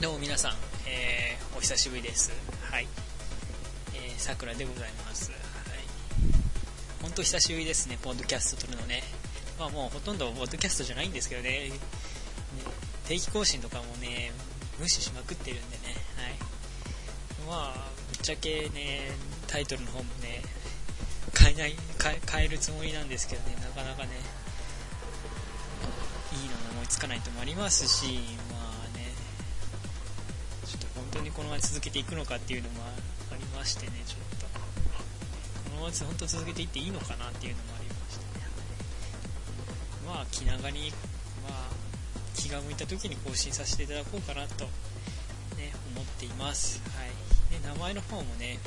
どうも皆さん、えー、お久しぶりです。はい。えー、さくらでございます。はい。ほんと久しぶりですね、ポッドキャスト撮るのね。まあもうほとんどポッドキャストじゃないんですけどね、ね定期更新とかもね、無視しまくってるんでね、はい。まあ、ぶっちゃけね、タイトルの方もね、変えない、変えるつもりなんですけどね、なかなかね、いいの思いつかないともありますし、このまま続けていくのかっていうのもありましてね、ちょっと、このまま本当続けていっていいのかなっていうのもありましてね、まあ、気長に、まあ、気が向いた時に更新させていただこうかなと、ね、思っています。はい。ね、名前の方もね、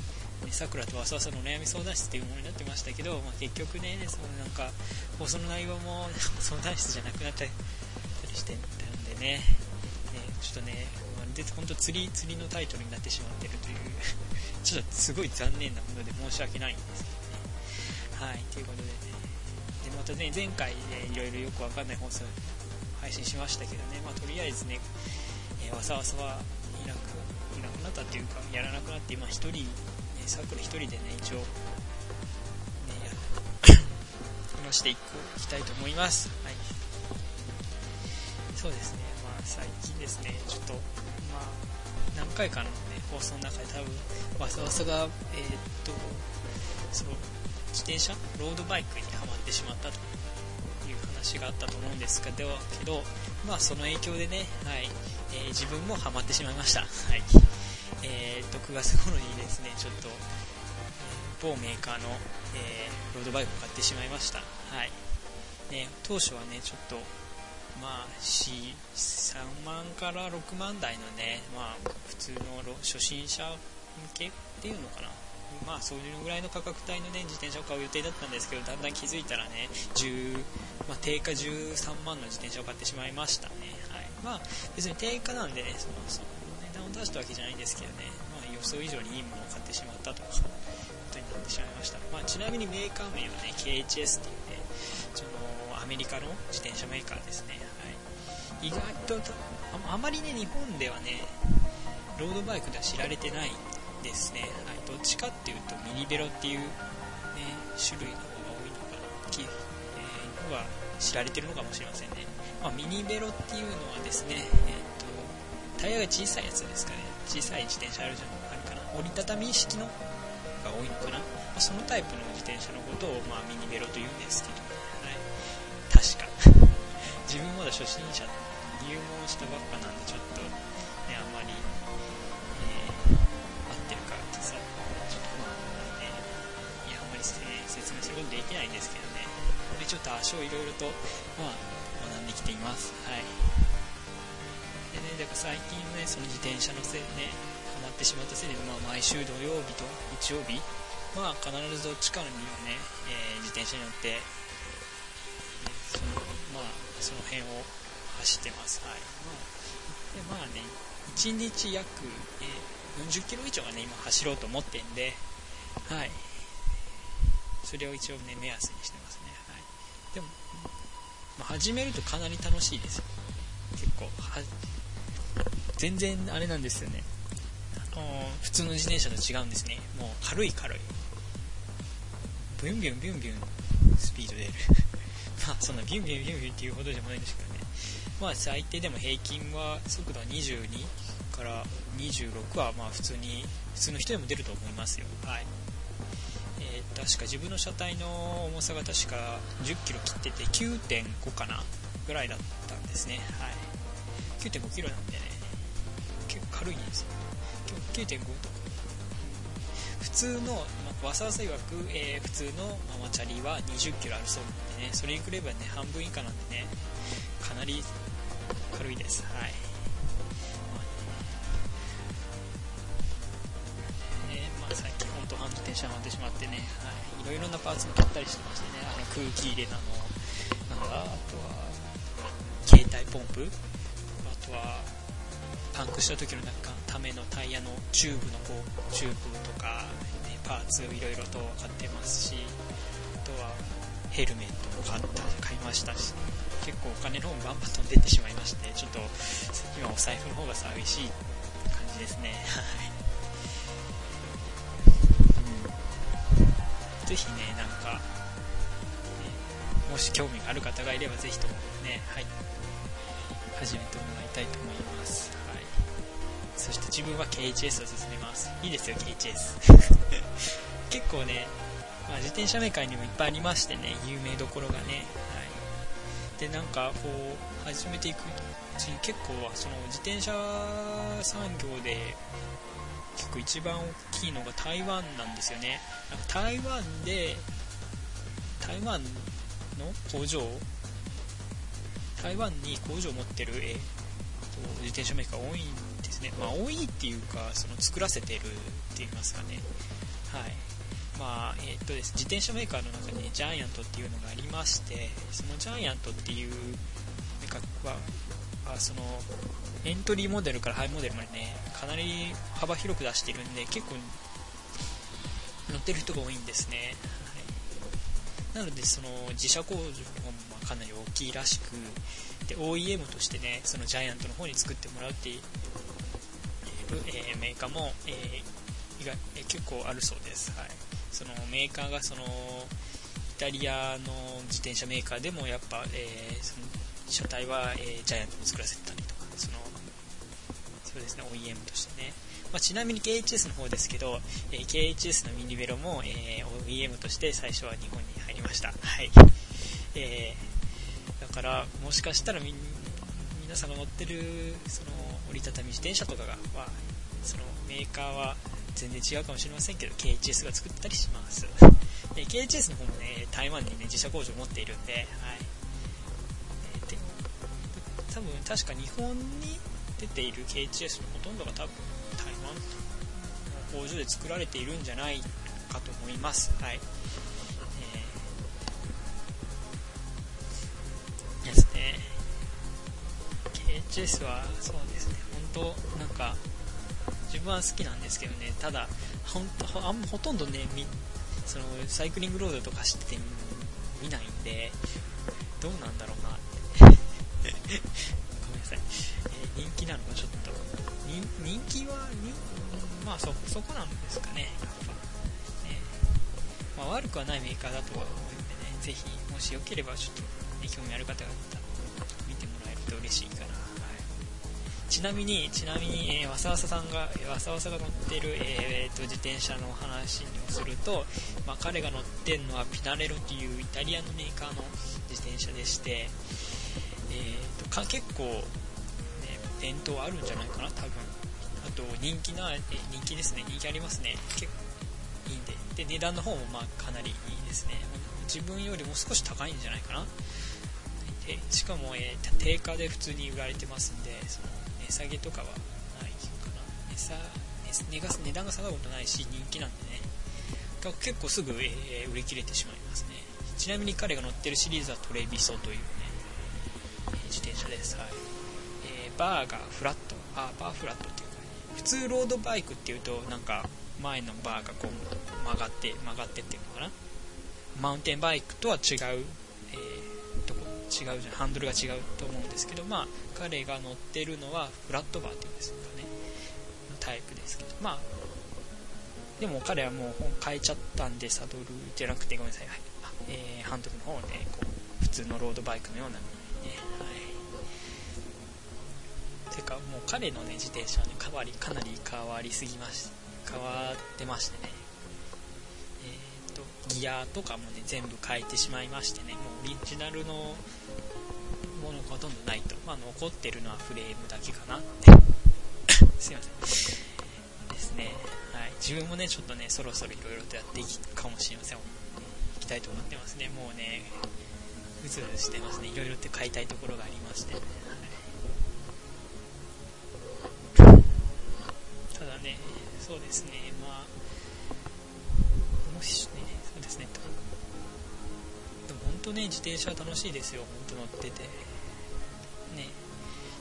さくらとわさわさのお悩み相談室っていうものになってましたけど、まあ、結局ね、そのなんか、放送の内容も相談室じゃなくなっ たりしてたんでね、ねちょっとね、で本当釣り釣りのタイトルになってしまってるという ちょっとすごい残念なもので申し訳ないんですけどね。はいということでね。でまたね前回ねいろいろよくわかんない放送配信しましたけどね。まあとりあえずね、えー、わさわさはいなくいなくなったっていうかやらなくなって今一人、ね、サークル一人でね一応ね話していきたいと思います。はい。そうですね。まあ最近ですねちょっとまあ、何回かの、ね、放送の中で多分わさわさが、えー、っとその自転車ロードバイクにはまってしまったという話があったと思うんですけどけど、まあ、その影響でね、はいえー、自分もハマってしまいました、はい。えー、っと9月頃にですねちょっと、某メーカーの、えロードバイクを買ってしまいました、はい。ね、当初はねちょっとまあ、3万から6万台のね、まあ、普通の初心者向けっていうのかな。まあ、そういうぐらいの価格帯のね、自転車を買う予定だったんですけど、だんだん気づいたらね、10、まあ、定価13万の自転車を買ってしまいましたね。はい。まあ、別に定価なんでね、その、その値段を出したわけじゃないんですけどね、まあ、予想以上にいいものを買ってしまったということになってしまいました。まあ、ちなみにメーカー名はね、KHS っていうね、その、アメリカの自転車メーカーですね。はい。意外とあまりね日本ではねロードバイクでは知られてないですね、はい、どっちかっていうとミニベロっていう、ね、種類の方が多いのかな、きえー、のが知られてるのかもしれませんね、まあ、ミニベロっていうのはですね、えーと、タイヤが小さいやつですかね。小さい自転車あるじゃんあるかな。折りたたみ式の、そのタイプの自転車のことを、まあ、ミニベロと言うんですけど、はい、確か自分まだ初心者入門したばっかなんでちょっとねあんまり、えー、合ってるかってさちょっとまあねいやあんまり、ね、説明することできないんですけどね。でちょっと足をいろいろとまあ学んできています。はい。でねだから最近ねその自転車のせいでねハマってしまったせいで、まあ、毎週土曜日と日曜日まあ必ずどっちかにはね、えー、自転車に乗って、ね、そのまあその辺を走ってます。はい。まあ、でまあね、1日約、えー、40キロ以上はね、今走ろうと思ってんで、はい。それを一応ね、目安にしてますね。はい。でも、まあ、始めるとかなり楽しいですよ。結構、は、全然あれなんですよね。あのー、普通の自転車と違うんですね。もう軽い軽い。ビュンビュンビュンビュンスピード出る。まあそんなビュンビュンビュンビュンっていうほどでもないんですけどね。まあ最低でも平均は速度は22から26はまあ普通に普通の人でも出ると思いますよ。はい。えー、確か自分の車体の重さが確か1 0キロ切ってて9.5かなぐらいだったんですね。はい。9.5キロなんでね。結構軽いんですよ。9.5とか。普通の、わさわさ曰く、えー、普通のママチャリは20キロあるそうなんでね。それに比べばね半分以下なんでねかなり軽いです。はい。ね、まあ、最近本当ハンド転車ハマってしまってね、はい、いろいろなパーツも買ったりしてましてね、あの空気入れなの、なんだ、あとは、携帯ポンプ、あとは、パンクした時のなんかためのタイヤのチューブのこう、チューブとか、パーツいろいろと買ってますし、あとは、ヘルメットも買った、買いましたし、結構お金の方もバンバン飛んでってしまいましてちょっと今お財布の方が寂しい感じですね。はい。ぜひねなんか、ね、もし興味がある方がいればぜひともねはい。始めてもらいたいと思います。そして自分は KHS を勧めます。いいですよ KHS 結構ね、まあ、自転車メーカーにもいっぱいありましてね有名どころがね。はい。でなんかこう始めていくうちに結構その自転車産業で結構一番大きいのが台湾なんですよね。なんか台湾で台湾の工場？台湾に工場を持ってる、え自転車メーカー多いんですね。まあ多いっていうかその作らせてるって言いますかね。はい。まあえー、っとです。自転車メーカーの中に、ジャイアントっていうのがありましてそのジャイアントっていうメーカーはあそのエントリーモデルからハイモデルまでねかなり幅広く出してるんで結構乗ってる人が多いんですね、はい、なのでその自社工場もかなり大きいらしく OEM としてねそのジャイアントの方に作ってもらうっていう、えー、メーカーも、えー、意外えー、結構あるそうです、はい。そのメーカーがそのイタリアの自転車メーカーでもやっぱ、えー、その車体は、え、ジャイアントに作らせてたりとかそのそうですね OEM としてね、まあ、ちなみに KHS の方ですけど、えー、KHS のミニベロも、えー OEM として最初は日本に入りました。はい、えだからもしかしたらみ皆さんが乗ってるその折りたたみ自転車とかがはそのメーカーは全然違うかもしれませんけど KHS が作ったりします。で KHS の方もね台湾にね自社工場を持っているんで,、はい。えで多分確か日本に出ている KHS のほとんどが多分台湾の工場で作られているんじゃないかと思います。はい。KHS はそうですね。本当なんか自分は好きなんですけどね。ただほんとあんほとんどねそのサイクリングロードとか走ってて見ないんで。どうなんだろうな。ってごめんなさい、えー、人気なのかちょっと人気はまあそそこなんですかね。やっぱ。ね、まあ、悪くはないメーカーだとは思うんでね。ぜひもしよければちょっと、ね、興味ある方がいたら見てもらえると嬉しいかなちなみに、ちなみに、えー、わさわささんが、わさわさが乗ってる、えー、と、自転車の話をすると、まあ、彼が乗ってるのはピナレロというイタリアのメーカーの自転車でして、えーと、か結構、ね、伝統あるんじゃないかな、多分。あと、人気な、え人気ですね、人気ありますね。結構いいんで。で、値段の方もまあかなりいいですね。自分よりも少し高いんじゃないかな。しかも、えー、定価で普通に売られてますんで、その値下げとかはないかな。値下値が値段が下がることないし人気なんでね。結構すぐ、えー、売り切れてしまいますね。ちなみに彼が乗ってるシリーズはトレビソというね自転車です。はい、えー、バーがフラット。あバーフラットっていうか普通ロードバイクっていうとなんか前のバーがこう曲がって曲がってっていうのかな。マウンテンバイクとは違う違うじゃん。ハンドルが違うと思うんですけどまあ彼が乗ってるのはフラットバーっていうんですかね。タイプですけど。まあでも彼はもう変えちゃったんでサドルじゃなくてごめんなさい、はい。えー、ハンドルの方をねこう普通のロードバイクのようなね。はい。てかもう彼のね自転車はねかわりかなり変わりすぎまし変わってましてね、ギアとかもね全部変えてしまいましてね。もうオリジナルのものがほとんどないと、まあ、残ってるのはフレームだけかな。っ てすいません。ですね、はい、自分もねちょっとねそろそろいろいろとやっていくかもしれません。いきたいと思ってますね。もうねうずうずしてますね。いろいろって買いたいところがありまして、ね、はい、ただねそうですね。まあもしねそうですね。でも本当ね自転車楽しいですよ。本当乗ってて。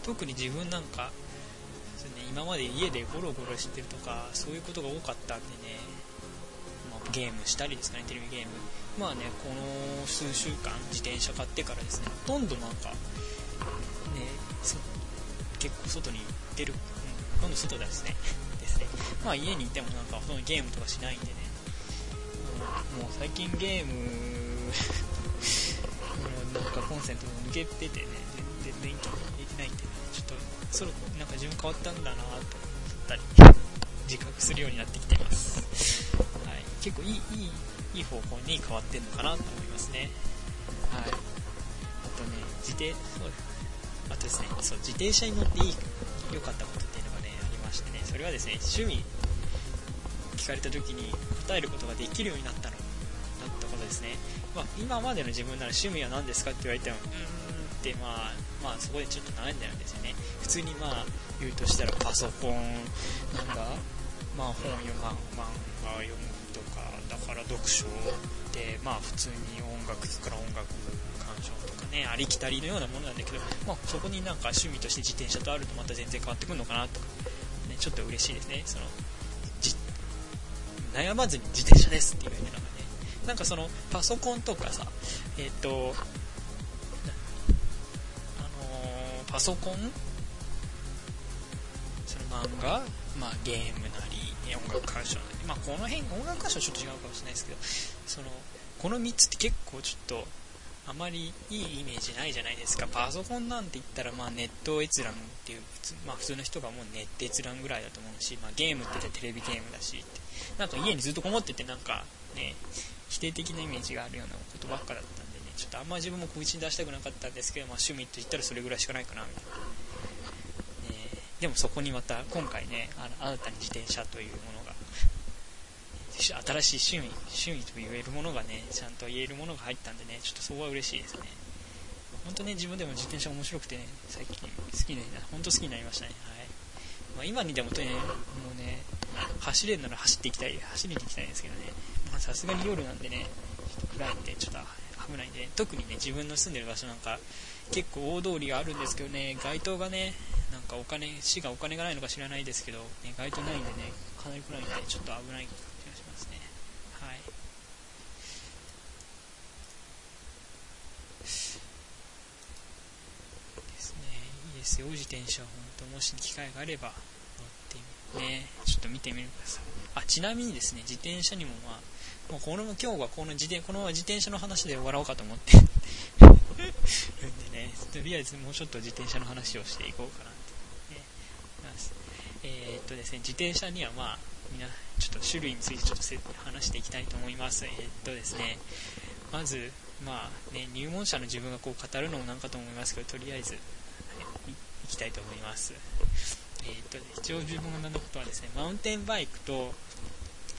特に自分なんか、ね、今まで家でゴロゴロしてるとかそういうことが多かったんでね、まあ、ゲームしたりですかねテレビゲーム。まあねこの数週間自転車買ってからですねほとんどなんかね結構外に出る、うん、ほとんど外ですね ですね。まあ家にいてもなんかほとんどゲームとかしないんでね。もう最近ゲーム もうなんかコンセントも抜けててね全然電気入れてないんで、ちょっとそろなんか自分変わったんだなと思ったり自覚するようになってきています、はい、結構いいいいいい方向に変わってんのかなと思いますね。はい。あとね自転そうあとですねそう自転車に乗っていい良かったことっていうのがねありましてね。それはですね趣味聞かれた時に答えることができるようになったのだったことですね、まあ、今までの自分なら趣味は何ですかって言われてもうーんまあまあそこでちょっと悩んでるんですよね。普通にまあ言うとしたらパソコンなんだ。まあ本読む漫画読むとかだから読書でまあ普通に音楽聴くから音楽鑑賞とかねありきたりのようなものなんだけど、まあ、そこになんか趣味として自転車とあるとまた全然変わってくるのかなとか、ね、ちょっと嬉しいですね。その悩まずに自転車ですっていうのがね。なんかそのパソコンとかさえっ、ー、とパソコン？その漫画、まあ、ゲームなり音楽鑑賞なり、まあ、この辺音楽鑑賞はちょっと違うかもしれないですけどそのこの3つって結構ちょっとあまりいいイメージないじゃないですか。パソコンなんて言ったらまあネット閲覧っていう普通,、まあ、普通の人がもうネット閲覧ぐらいだと思うし、まあ、ゲームって言ったらテレビゲームだしって。なんか家にずっとこもっててなんかね否定的なイメージがあるようなことばっかだったんで。ちょっとあんま自分も小口に出したくなかったんですけど、まあ、趣味と言ったらそれぐらいしかないかな。みたいな、ね、でもそこにまた今回ねあの新たに自転車というものが新しい趣味趣味と言えるものがねちゃんと言えるものが入ったんでねちょっとそこは嬉しいですね。本当ね自分でも自転車面白くてね最近好きにな本当好きになりましたね。はい。まあ、今にでもとねもうね走れるなら走っていきたい。走りに行きたいんですけどね。さすがに夜なんでねちょっと暗いんでちょっと危ないんで、ね、特にね自分の住んでる場所なんか結構大通りがあるんですけどね。街灯がねなんかお金市がお金がないのか知らないですけど、ね、街灯ないんでねかなり暗いんでちょっと危ない気がしますね。はい。ですね。いいですよ。自転車本当もし機会があればねちょっと見てみてくださあちなみにですね自転車にもまあもうこの今日はこの自転この自転車の話で終わろうかと思って。る んでねとりあえずもうちょっと自転車の話をしていこうかなって。ねますえー、っとですね自転車にはまあみんなちょっと種類についてちょっと話していきたいと思います。えー、っとですねまずまあね入門者の自分がこう語るのもなんかと思いますけどとりあえずい、いきたいと思います。えー、っと、一応自分が学んだことはですね、マウンテンバイクと、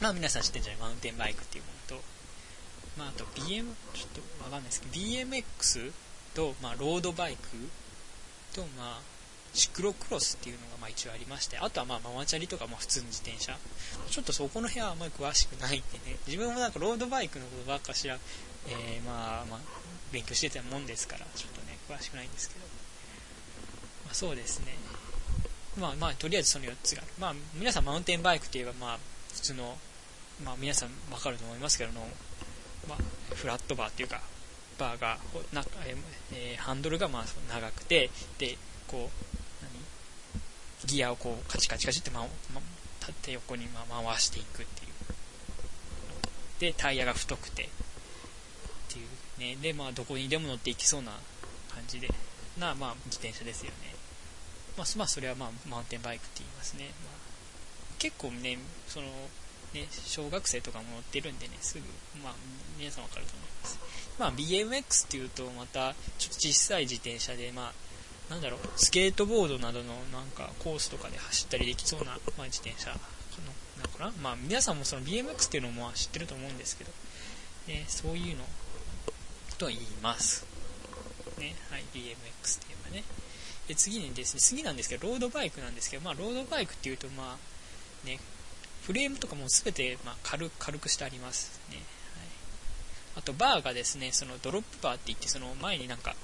まあ皆さん知ってるんじゃない？マウンテンバイクっていうものと、まああと BM、ちょっとわかんないですけど、BMX と、まあロードバイクと、まあ、シクロクロスっていうのがまあ一応ありまして、あとはまあママチャリとかまあ普通の自転車。ちょっとそこの部屋はあんまり詳しくないんでね、自分もなんかロードバイクのことばっかしら、えー、まあまあ勉強してたもんですから、ちょっとね、詳しくないんですけど。まあそうですね。まあまあ、とりあえずその4つがある。まあ、皆さんマウンテンバイクといえば、まあ、普通の、まあ、皆さんわかると思いますけどの、まあ、フラットバーっていうか、バーが、なえー、ハンドルがまあ長くて、で、こう、何？ギアをこう、カチカチカチって、ま、ま、縦横にま回していくっていう。で、タイヤが太くて、っていうね。で、まあ、どこにでも乗っていきそうな感じで、な、まあ、自転車ですよね。まあ、まあ、それはまあ、マウンテンバイクって言いますね。まあ、結構ね、その、ね、小学生とかも乗ってるんでね、すぐ、まあ、皆さんわかると思います。まあ、BMX っていうと、また、ちょっと小さい自転車で、まあ、なんだろう、スケートボードなどのなんかコースとかで走ったりできそうな、まあ、自転車の、なのかな。まあ、皆さんもその BMX っていうのも知ってると思うんですけど、ね、そういうのと言います。ね、はい、BMX って言えばね。で次にですね、次なんですけど、ロードバイクなんですけど、まあ、ロードバイクっていうと、まあ、ね、フレームとかも全て、まあ、軽軽くしてありますね。はい、あと、バーがですね、そのドロップバーって言って、その前になんか、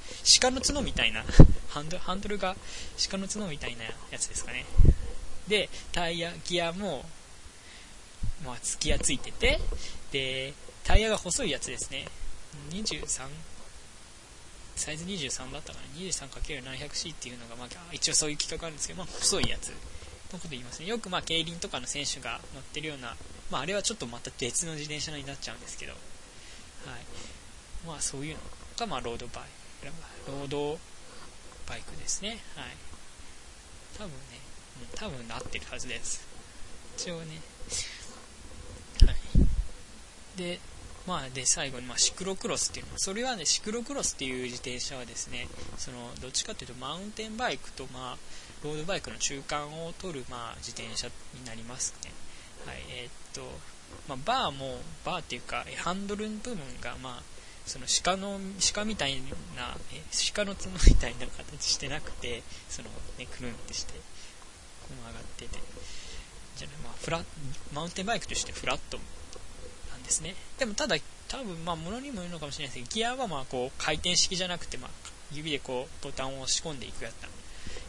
鹿の角みたいな、ハンドハンドルが鹿の角みたいなやつですかね。で、タイヤ、ギアも、まあ、ギアついてて、で、タイヤが細いやつですね。23、サイズ23だったかな？23×700C っていうのが、まあ、一応そういう規格あるんですけど、まあ、細いやつのこと言いますね。よく、まあ、競輪とかの選手が乗ってるような、まあ、あれはちょっとまた別の自転車になっちゃうんですけど、はい。まあ、そういうのが、まあ、ロードバイク、ロードバイクですね。はい。多分ね、うん、多分なってるはずです。一応ね。はい。で、まあ、で、最後に、まあ、シクロクロスっていうのそれはね、シクロクロスっていう自転車はですね、その、どっちかというと、マウンテンバイクと、まあ、ロードバイクの中間を取る、まあ、自転車になりますね。はい、えー、っと、まあ、バーも、バーっていうか、ハンドル部分が、まあ、その鹿の鹿みたいな鹿の角みたいな形してなくてそのねくるんってしてこう上がっててじゃあ、まあ、フラマウンテンバイクとしてフラットですね。でもただ多分まあ物にもよるのかもしれないですけどギアはまあこう回転式じゃなくて、まあ、指でこうボタンを押し込んでいくやった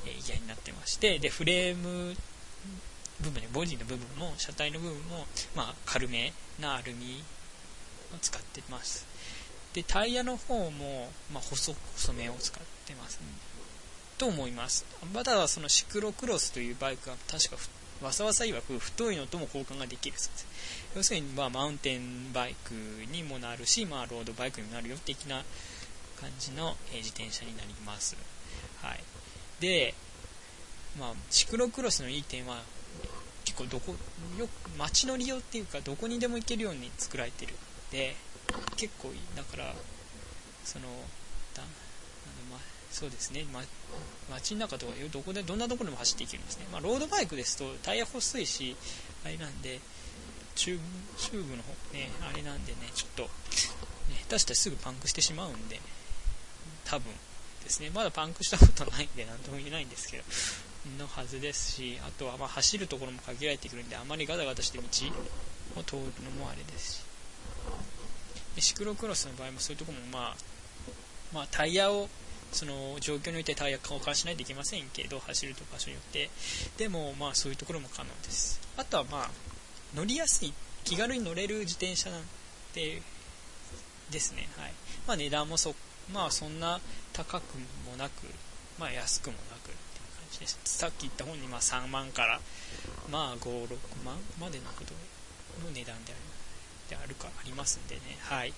えギアになってましてでフレーム部分でボディの部分も車体の部分も、まあ、軽めなアルミを使ってます。でタイヤの方も、まあ、細細めを使ってます、ね、と思います。ただそのシクロクロスというバイクは確かわさわさ曰く太いのとも交換ができるそうです。要するに、まあ、マウンテンバイクにもなるし、まあ、ロードバイクにもなるよ的な感じの、え自転車になります。はい。でまあ、シクロクロスのいい点は結構どこよ街の利用っていうかどこにでも行けるように作られてるで結構いいだからそのだあの、まそうですね、ま、街の中とかどこでどんなところでも走っていけるんですね、まあ、ロードバイクですとタイヤ細いしあれなんでチューブの方ねあれなんでねちょっと、ね、下手したらすぐパンクしてしまうんで多分ですね。まだパンクしたことないんで何とも言えないんですけどのはずですしあとはま走るところも限られてくるんであまりガタガタして道を通るのもあれですし。シクロクロスの場合もそういうところも、まあ、まあ、タイヤをその状況によってタイヤ交換しないといけませんけど走ると場所によって。でもまあそういうところも可能です。あとはまあ乗りやすい気軽に乗れる自転車なんてですねはい。まあ値段もそまあそんな高くもなくまあ安くもなくっていう感じですさっき言った本にま3万からまあ56万までのことの値段であであるかありますんでね。はい。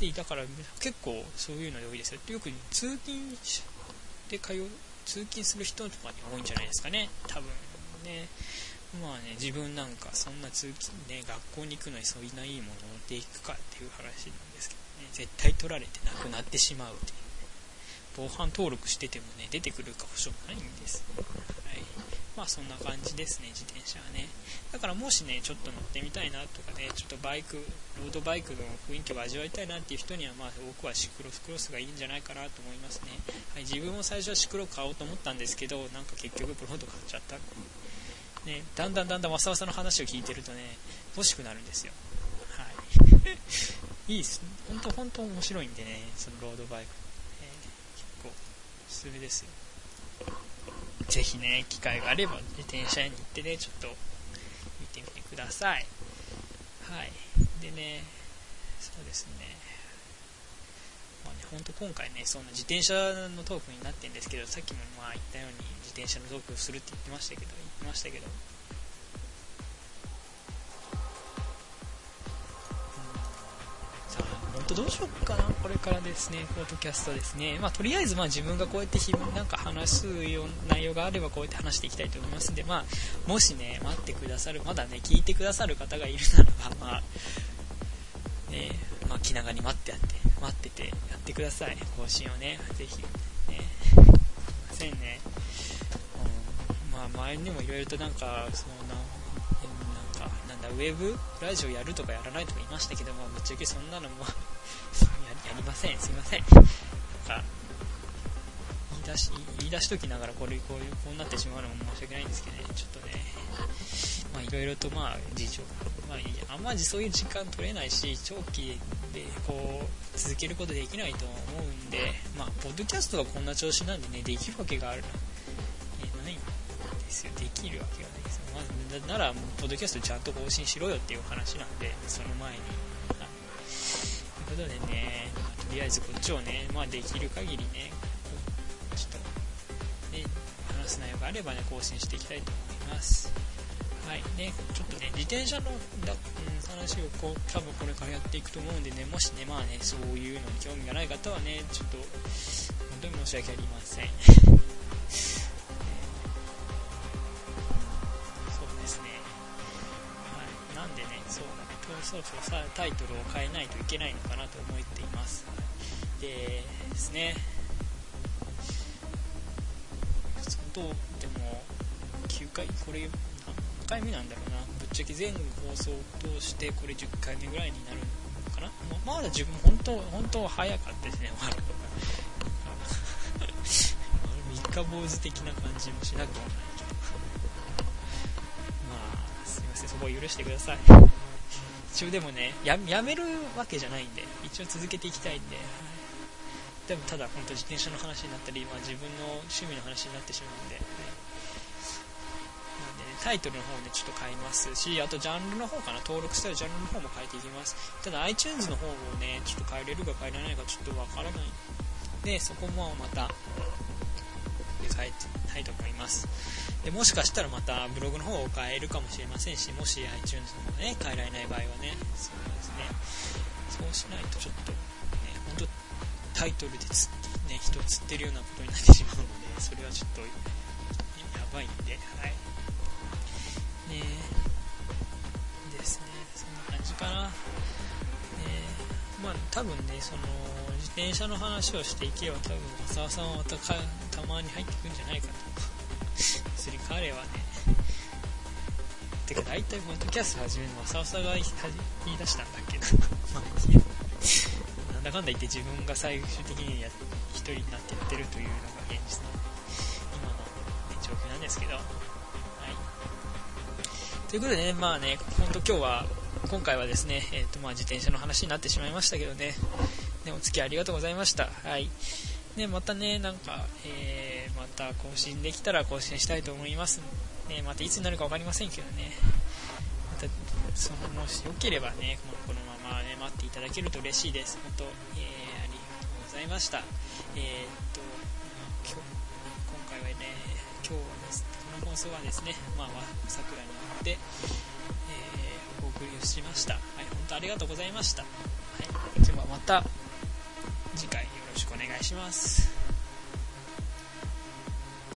でだから結構そういうので多いですよ。よく通勤で通う通勤する人とかに多いんじゃないですかね。多分ね。まあね自分なんかそんな通勤ね学校に行くのにそういないいものを持っていくかっていう話なんですけどね。絶対取られてなくなってしまうっていう、防犯登録しててもね出てくるか保証ないんです、はい。まあそんな感じですね、自転車はね。だからもしね、ちょっと乗ってみたいなとかね、ちょっとバイク、ロードバイクの雰囲気を味わいたいなっていう人には、まあ僕はシクロスクロスがいいんじゃないかなと思いますね。はい、自分も最初はシクロ買おうと思ったんですけど、なんか結局プロード買っちゃったね、だんだんだんだんわさわさの話を聞いてるとね、欲しくなるんですよ。はい。いいっす。本当本当面白いんでね、そのロードバイク。えー、結構、おすすめですよ。ぜひね、機会があれば自転車に行ってね、ちょっと見てみてください。はい。でね、そうですね。まあね、ほんと今回ね、そんな自転車のトークになってるんですけど、さっきもまあ言ったように自転車のトークをするって言ってましたけど、言ってましたけど、本当どうしようかな、これからですね、ポッドキャストですね。まあ、とりあえず、まあ、自分がこうやって日なんか話すよう内容があれば、こうやって話していきたいと思いますんで、まあ、もしね、待ってくださる、まだね、聞いてくださる方がいるならば、まあ、ね、まあ、気長に待ってやって、待っててやってください。更新をね、ぜひ、ね、すいませんね。うん、まあ、前にもいろいろとなんか、そのな、なんか、なんだ、ウェブ？ラジオやるとかやらないとか言いましたけども、ぶっちゃけそんなのも やりません、すいません。なんか、言い出し、言い出しときながらこれ、こういう、こうなってしまうのも申し訳ないんですけどね、ちょっとね、まあいろいろとまあ事情、まあいいあんまりそういう時間取れないし、長期でこう、続けることできないと思うんで、まあ、ポッドキャストがこんな調子なんでね、できるわけがある、えないんですよ。できるわけがないですよ。まず、なら、ポッドキャストちゃんと更新しろよっていう話なんで、その前にという、ことでね、まあ、とりあえずこっちをね、まあ、できる限りね、ちょっと、ね、話す内容があればね、更新していきたいと思います。はいね、ちょっとね、自転車のだ、うん、話をこう多分これからやっていくと思うんでね、もしね、まあね、そういうのに興味がない方はね、ちょっと、本当に申し訳ありません。そうですね。はい、なんでね、そう、そろそろさタイトルを変えないといけないのかなと思っています。でですね、本当、でも、9回、これ、回目なんだろうな。ぶっちゃけ全放送を通してこれ10回目ぐらいになるのかな。まだ自分本当本当早かったですねワールドが。三日坊主的な感じもしなくもないけど。まあすいませんそこを許してください。一応でもねややめるわけじゃないんで。一応続けていきたいんで。でもただ本当自転車の話になったり、まあ、自分の趣味の話になってしまうんで、タイトルの方ね、ちょっと変えますし、あとジャンルの方かな、登録したらジャンルの方も変えていきます。ただ iTunes の方をね、ちょっと変えれるか変えられないかちょっとわからない。で、そこもまた、変えてたいと思います。で、もしかしたらまたブログの方を変えるかもしれませんし、もし iTunes の方ね、変えられない場合はね、そうですね。そうしないとちょっと、ね、本当タイトルでつ、ね、人を釣ってるようなことになってしまうので、それはちょっと、やばいんで、はい。ね。ですね。そんな感じかな、ね、まあ多分ねその自転車の話をしていけば多分浅沢さんはまたたまに入ってくるんじゃないかと。する彼はね。てか大体ポッドキャスト始めるのは浅沢が言い出したんだっけど まあなんだかんだ言って自分が最終的にや一人になってやってるというのが現実の今の、状況なんですけど。ということでね、まあね、本当今日は、今回はですね、えっ、ー、とまあ自転車の話になってしまいましたけどね、ねお付き合いありがとうございました。はい。ね、またね、なんか、えー、また更新できたら更新したいと思います。ね、またいつになるか分かりませんけどね、また、その、もしよければね、このままね、待っていただけると嬉しいです。本当、えー、ありがとうございました。えー、っと、放送はですね、まあ、桜に行って、えー、お送りをしました。はい、本当ありがとうございました。はい、ではまた次回よろしくお願いします。